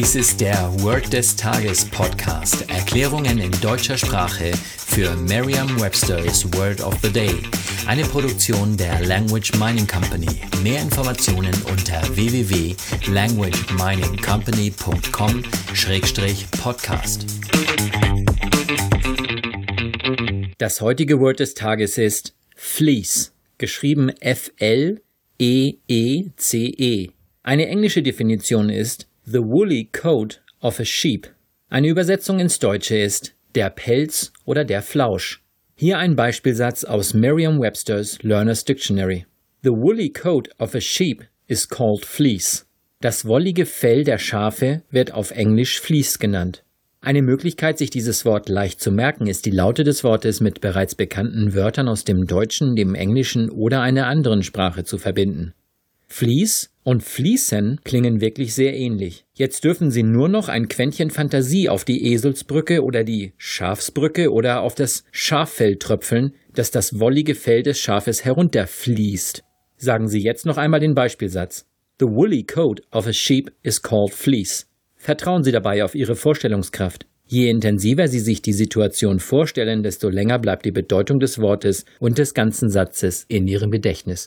Dies ist der Word des Tages Podcast. Erklärungen in deutscher Sprache für Merriam-Webster's Word of the Day. Eine Produktion der Language Mining Company. Mehr Informationen unter www.languageminingcompany.com-podcast. Das heutige Word des Tages ist Fleece, geschrieben F-L-E-E-C-E. -E. Eine englische Definition ist The woolly coat of a sheep. Eine Übersetzung ins Deutsche ist der Pelz oder der Flausch. Hier ein Beispielsatz aus Merriam-Webster's Learner's Dictionary. The woolly coat of a sheep is called fleece. Das wollige Fell der Schafe wird auf Englisch Fleece genannt. Eine Möglichkeit, sich dieses Wort leicht zu merken, ist die Laute des Wortes mit bereits bekannten Wörtern aus dem Deutschen, dem Englischen oder einer anderen Sprache zu verbinden. Fleece und Fließen klingen wirklich sehr ähnlich. Jetzt dürfen Sie nur noch ein Quäntchen Fantasie auf die Eselsbrücke oder die Schafsbrücke oder auf das Schaffell tröpfeln, das das wollige Fell des Schafes herunterfließt. Sagen Sie jetzt noch einmal den Beispielsatz. The woolly coat of a sheep is called fleece. Vertrauen Sie dabei auf Ihre Vorstellungskraft. Je intensiver Sie sich die Situation vorstellen, desto länger bleibt die Bedeutung des Wortes und des ganzen Satzes in Ihrem Gedächtnis.